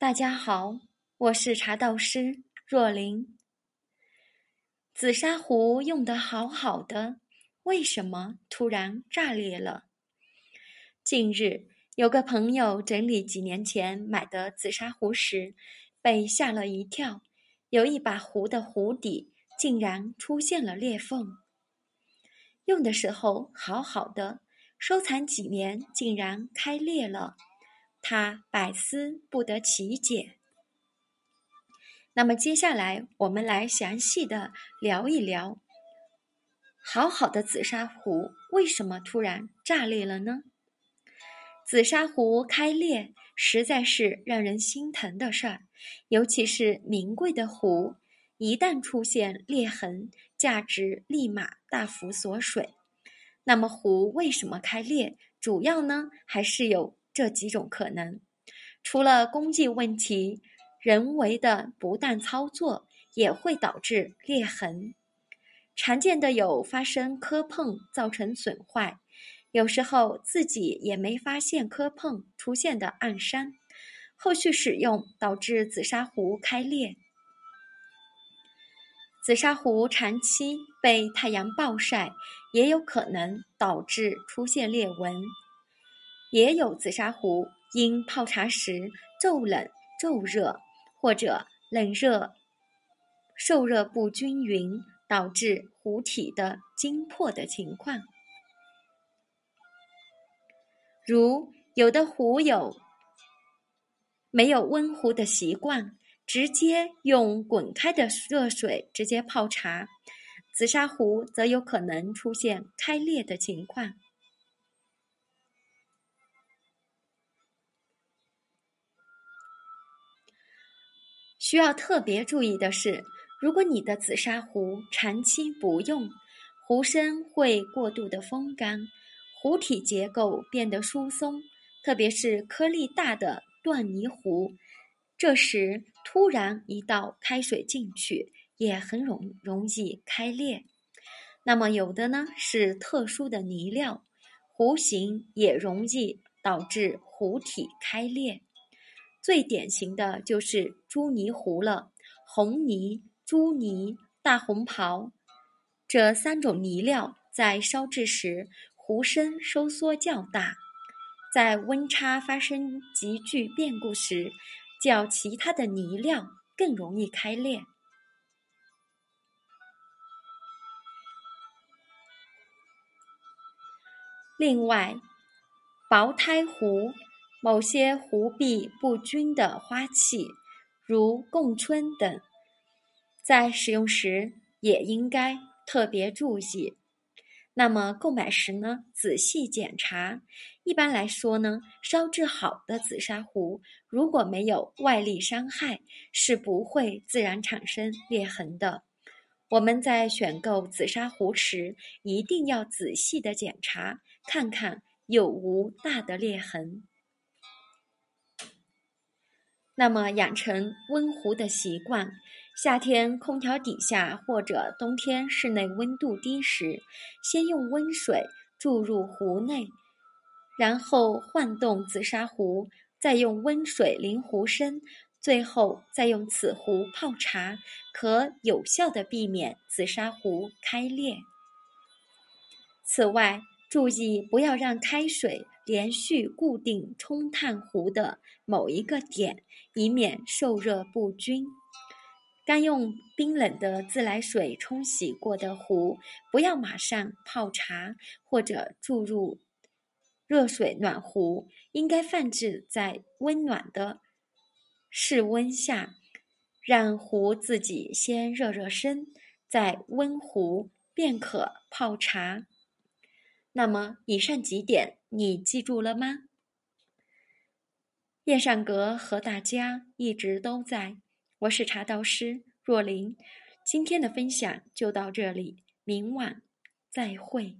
大家好，我是茶道师若琳。紫砂壶用得好好的，为什么突然炸裂了？近日，有个朋友整理几年前买的紫砂壶时，被吓了一跳，有一把壶的壶底竟然出现了裂缝。用的时候好好的，收藏几年竟然开裂了。他百思不得其解。那么接下来我们来详细的聊一聊，好好的紫砂壶为什么突然炸裂了呢？紫砂壶开裂实在是让人心疼的事儿，尤其是名贵的壶，一旦出现裂痕，价值立马大幅缩水。那么壶为什么开裂？主要呢还是有。这几种可能，除了工艺问题，人为的不当操作也会导致裂痕。常见的有发生磕碰造成损坏，有时候自己也没发现磕碰出现的暗伤，后续使用导致紫砂壶开裂。紫砂壶长期被太阳暴晒，也有可能导致出现裂纹。也有紫砂壶因泡茶时骤冷骤热，或者冷热受热不均匀，导致壶体的晶破的情况。如有的壶友没有温壶的习惯，直接用滚开的热水直接泡茶，紫砂壶则有可能出现开裂的情况。需要特别注意的是，如果你的紫砂壶长期不用，壶身会过度的风干，壶体结构变得疏松，特别是颗粒大的锻泥壶，这时突然一道开水进去，也很容容易开裂。那么有的呢是特殊的泥料，壶形也容易导致壶体开裂。最典型的就是朱泥壶了，红泥、朱泥、大红袍这三种泥料在烧制时，壶身收缩较大，在温差发生急剧变故时，较其他的泥料更容易开裂。另外，薄胎壶。某些壶壁不均的花器，如供春等，在使用时也应该特别注意。那么购买时呢，仔细检查。一般来说呢，烧制好的紫砂壶，如果没有外力伤害，是不会自然产生裂痕的。我们在选购紫砂壶时，一定要仔细的检查，看看有无大的裂痕。那么，养成温壶的习惯，夏天空调底下或者冬天室内温度低时，先用温水注入壶内，然后晃动紫砂壶，再用温水淋壶身，最后再用此壶泡茶，可有效的避免紫砂壶开裂。此外，注意不要让开水。连续固定冲烫壶的某一个点，以免受热不均。刚用冰冷的自来水冲洗过的壶，不要马上泡茶或者注入热水暖壶，应该放置在温暖的室温下，让壶自己先热热身，再温壶便可泡茶。那么，以上几点。你记住了吗？叶善阁和大家一直都在。我是茶道师若琳，今天的分享就到这里，明晚再会。